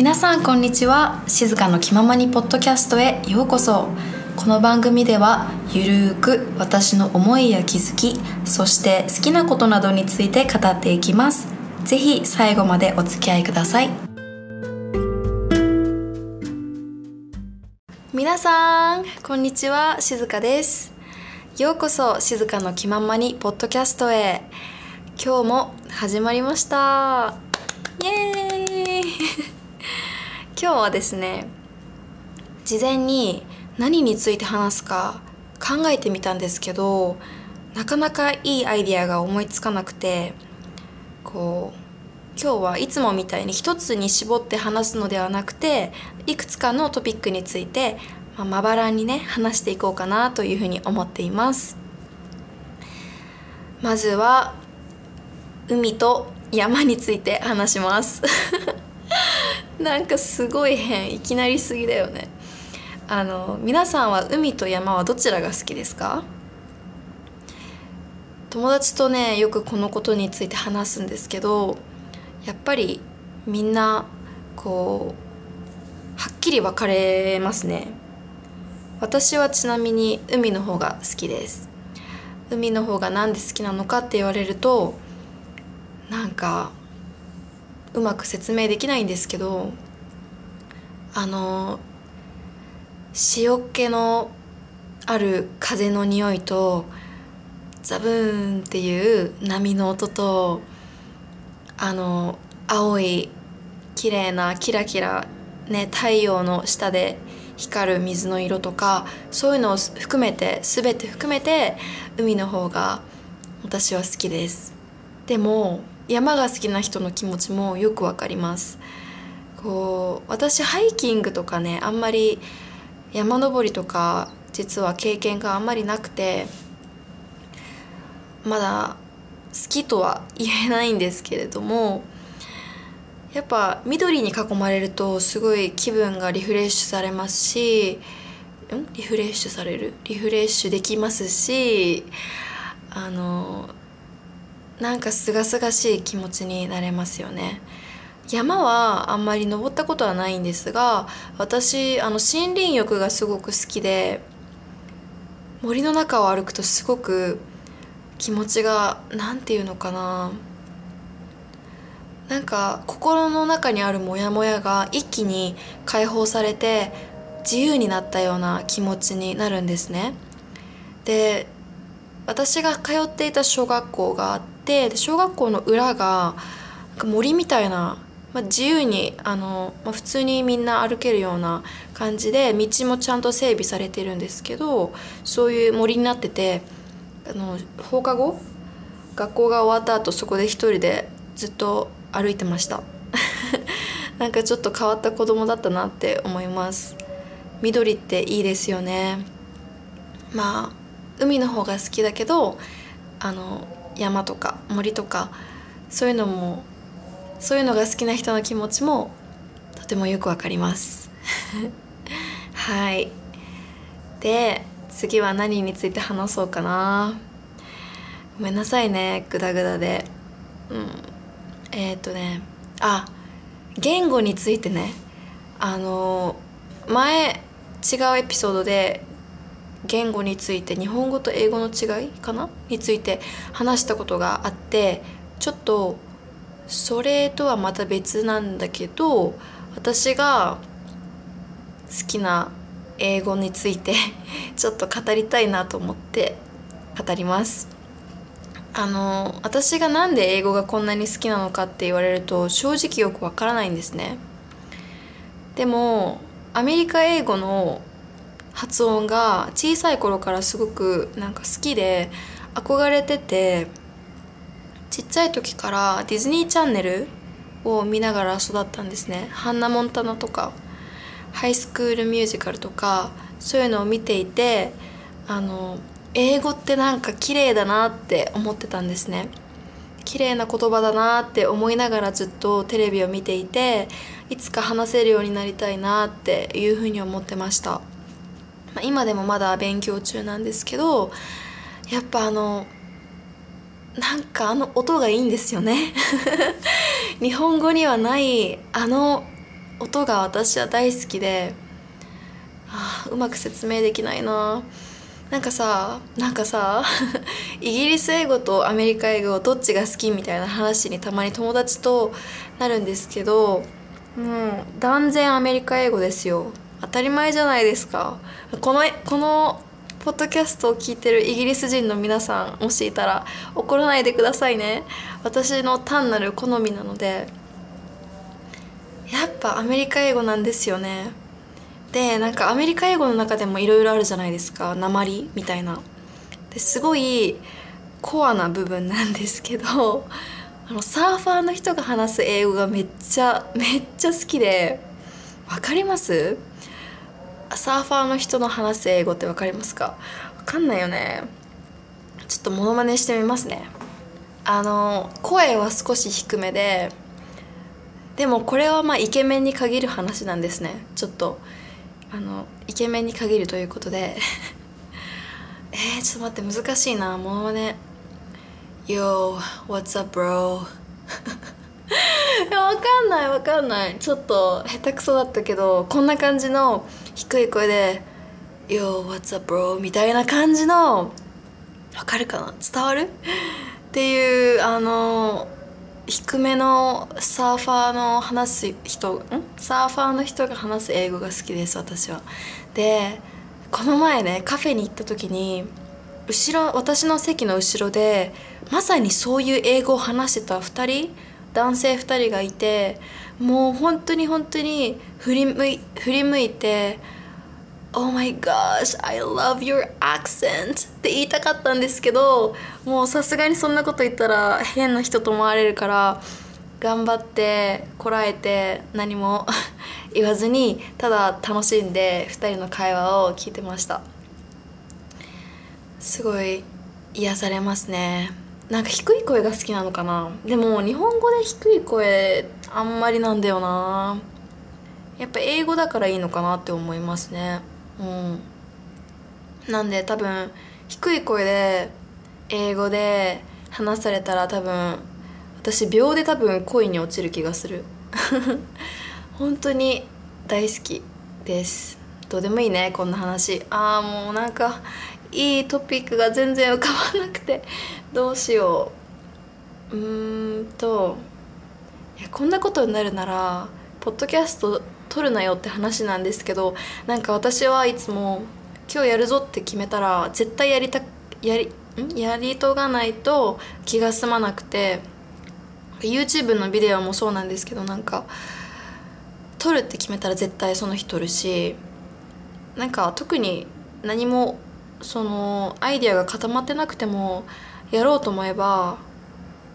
皆さんこんにちは。静かの気ままにポッドキャストへようこそ。この番組ではゆるーく私の思いや気づきそして好きなことなどについて語っていきます。ぜひ最後までお付き合いください。皆さんこんにちは。静香です。ようこそ静かの気ままにポッドキャストへ。今日も始まりました。イエーイ。今日はですね事前に何について話すか考えてみたんですけどなかなかいいアイディアが思いつかなくてこう今日はいつもみたいに一つに絞って話すのではなくていくつかのトピックについて、まあ、まばらにね話していこうかなというふうに思っています。まずは海と山について話します。なんかすごい変いきなりすぎだよね。あの皆さんは海と山はどちらが好きですか？友達とねよくこのことについて話すんですけどやっぱりみんなこうはっきり分かれますね。私はちなみに海の方が好きです。海の方が何で好きなのかって言われるとなんかうまく説明できないんですけどあの塩気のある風の匂いとザブーンっていう波の音とあの青い綺麗なキラキラね太陽の下で光る水の色とかそういうのを含めて全て含めて海の方が私は好きです。でも山が好きな人の気持ちもよくわかります。こう私ハイキングとかねあんまり山登りとか実は経験があんまりなくてまだ好きとは言えないんですけれどもやっぱ緑に囲まれるとすごい気分がリフレッシュされますしん？リフレッシュされる？リフレッシュできますしあのなんかすがすがしい気持ちになれますよね。山はあんまり登ったことはないんですが私あの森林浴がすごく好きで森の中を歩くとすごく気持ちが何て言うのかななんか心の中にあるモヤモヤが一気に解放されて自由になったような気持ちになるんですね。で私が通っていた小学校があって小学校の裏が森みたいなまあ、自由にあの、まあ、普通にみんな歩けるような感じで道もちゃんと整備されてるんですけどそういう森になっててあの放課後学校が終わった後そこで一人でずっと歩いてました。なんかちょっと変わった子供だったなって思います。緑っていいですよね。まあ海の方が好きだけどあの山とか森とかそういうのもそういうのが好きな人の気持ちもとてもよくわかります。はい。で次は何について話そうかな。ごめんなさいねグダグダで。うん。えー、っとね。あ言語についてね。あの前違うエピソードで言語について日本語と英語の違いかな？について話したことがあってちょっとそれとはまた別なんだけど私が好きな英語について ちょっと語りたいなと思って語ります。あの私が何で英語がこんなに好きなのかって言われると正直よくわからないんですね。でもアメリカ英語の発音が小さい頃からすごくなんか好きで憧れててちっちゃい時からディズニーチャンネルを見ながら育ったんですね。ハンナ・モンタナとかハイスクールミュージカルとかそういうのを見ていてあの英語ってなんか綺麗だなって思ってたんですね。綺麗な言葉だなって思いながらずっとテレビを見ていていつか話せるようになりたいなっていうふうに思ってました、まあ、今でもまだ勉強中なんですけどやっぱあのなんかあの音がいいんですよね。日本語にはないあの音が私は大好きであうまく説明できないな。なんかさなんかさイギリス英語とアメリカ英語どっちが好きみたいな話にたまに友達となるんですけどもう断然アメリカ英語ですよ当たり前じゃないですか。このこのポッドキャストを聞いてるイギリス人の皆さんもしいたら怒らないでくださいね。私の単なる好みなのでやっぱアメリカ英語なんですよね。でなんかアメリカ英語の中でもいろいろあるじゃないですか。鉛みたいな。ですごいコアな部分なんですけどあのサーファーの人が話す英語がめっちゃめっちゃ好きでわかります？サーファーの人の話す英語ってわかりますか？わかんないよね。ちょっとモノマネしてみますね。あの声は少し低めででもこれはまあイケメンに限る話なんですね。ちょっとあのイケメンに限るということで。えー、ちょっと待って難しいな。モノマネ。Yo, what's up bro? い やわかんないわかんない。ちょっと下手くそだったけどこんな感じの低い声で「Yo, what's up bro?」みたいな感じのわかるかな？伝わる？っていうあの低めのサーファーの話す人ん？サーファーの人が話す英語が好きです私は。でこの前ねカフェに行った時に後ろ私の席の後ろでまさにそういう英語を話してた2人男性2人がいてもう本当に本当に振り向い振り向いて「Oh my gosh I love your accent」って言いたかったんですけどもうさすがにそんなこと言ったら変な人と思われるから頑張ってこらえて何も 言わずにただ楽しんで2人の会話を聞いてました。すごい癒されますね。なんか低い声が好きなのかな。でも日本語で低い声あんまりなんだよな。やっぱ英語だからいいのかなって思いますね。うん。なんで多分低い声で英語で話されたら多分私秒で多分恋に落ちる気がする。本当に大好きです。どうでもいいねこんな話。ああもうなんかいいトピックが全然浮かばなくてどうしよう。うーんといやこんなことになるならポッドキャスト撮るなよって話なんですけどなんか私はいつも今日やるぞって決めたら絶対やりたやりん？やりとがないと気が済まなくて YouTube のビデオもそうなんですけどなんか撮るって決めたら絶対その日撮るしなんか特に何もそのアイディアが固まってなくてもやろうと思えば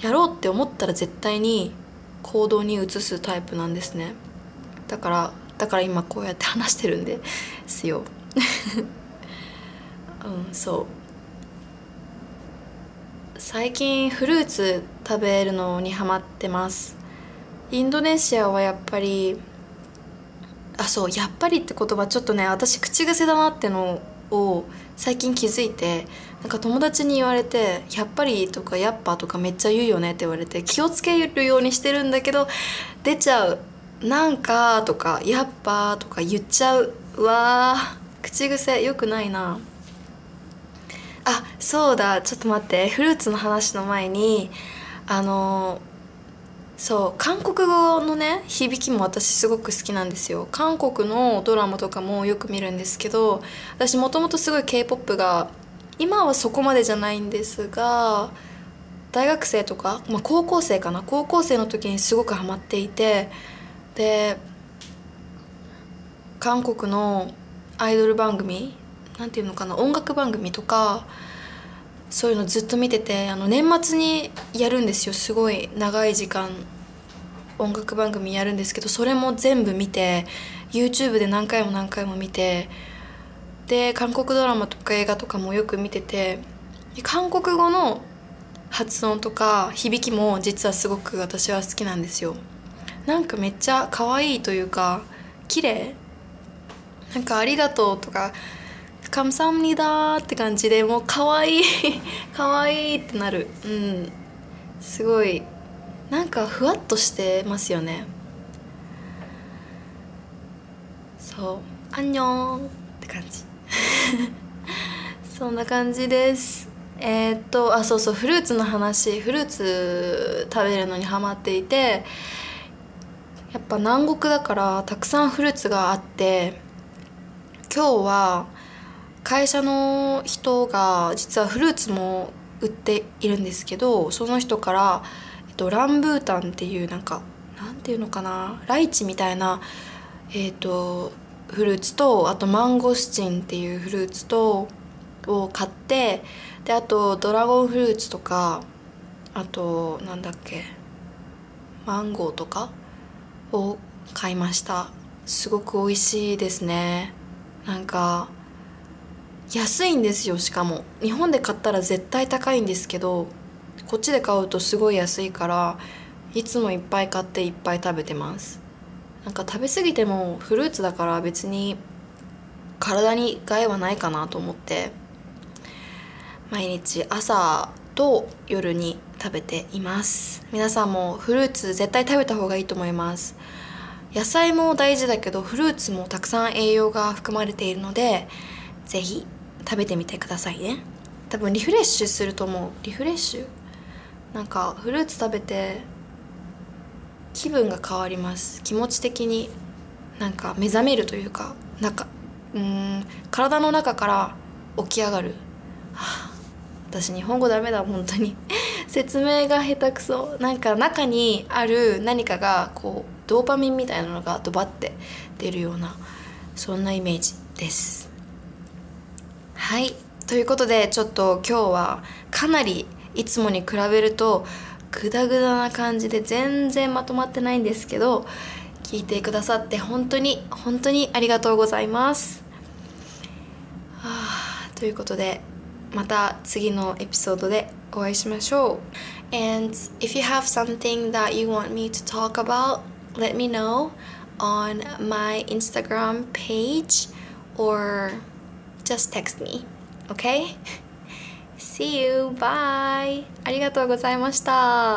やろうって思ったら絶対に行動に移すタイプなんですね。だからだから今こうやって話してるんですよ。うんそう。最近フルーツ食べるのにハマってます。インドネシアはやっぱりあそうやっぱりって言葉ちょっとね私口癖だなってのを最近気づいてなんか友達に言われて「やっぱり」とか「やっぱ」とかめっちゃ言うよねって言われて気をつけるようにしてるんだけど出ちゃう「なんか」とか「やっぱ」とか言っちゃううわー口癖よくないな。あそうだちょっと待ってフルーツの話の前にあのそう韓国語のね響きも私すごく好きなんですよ。韓国のドラマとかもよく見るんですけど私もともとすごい k p o p が今はそこまでじゃないんですが大学生とか、まあ、高校生かな？高校生の時にすごくハマっていてで韓国のアイドル番組なんていうのかな？音楽番組とかそういうのずっと見ててあの年末にやるんですよ。すごい長い時間音楽番組やるんですけどそれも全部見て YouTube で何回も何回も見てで韓国ドラマとか映画とかもよく見てて韓国語の発音とか響きも実はすごく私は好きなんですよ。なんかめっちゃ可愛いというか綺麗？なんか「ありがとう」とか「カムサムニダー」って感じでもう可愛い 可愛いってなる。うん。すごい。なんかふわっとしてますよね。そう「アンニョン」って感じ。そんな感じです。えー、っとあそうそう。フルーツの話。フルーツ食べるのにハマっていてやっぱ南国だからたくさんフルーツがあって今日は会社の人が実はフルーツも売っているんですけどその人から、えっと、ランブータンっていうなんかなんていうのかなライチみたいなえっとフルーツとあとマンゴスチンっていうフルーツとを買ってであとドラゴンフルーツとかあとなんだっけマンゴーとかを買いました。すごく美味しいですね。なんか安いんですよしかも。日本で買ったら絶対高いんですけどこっちで買うとすごい安いからいつもいっぱい買っていっぱい食べてます。なんか食べ過ぎてもフルーツだから別に体に害はないかなと思って毎日朝と夜に食べています。皆さんもフルーツ絶対食べた方がいいと思います。野菜も大事だけどフルーツもたくさん栄養が含まれているので是非食べてみてくださいね。多分リフレッシュすると思う。リフレッシュ？なんかフルーツ食べて気分が変わります。気持ち的になんか目覚めるというかなんかうん体の中から起き上がる、はあ、私日本語ダメだ本当に。説明が下手くそ。なんか中にある何かがこうドーパミンみたいなのがドバって出るようなそんなイメージです。はいということでちょっと今日はかなりいつもに比べるとグダグダな感じで全然まとまってないんですけど聞いてくださって本当に本当にありがとうございます。はあ、ということでまた次のエピソードでお会いしましょう。And if you have something that you want me to talk about, let me know on my Instagram page or just text me. Okay? See you! Bye! ありがとうございました。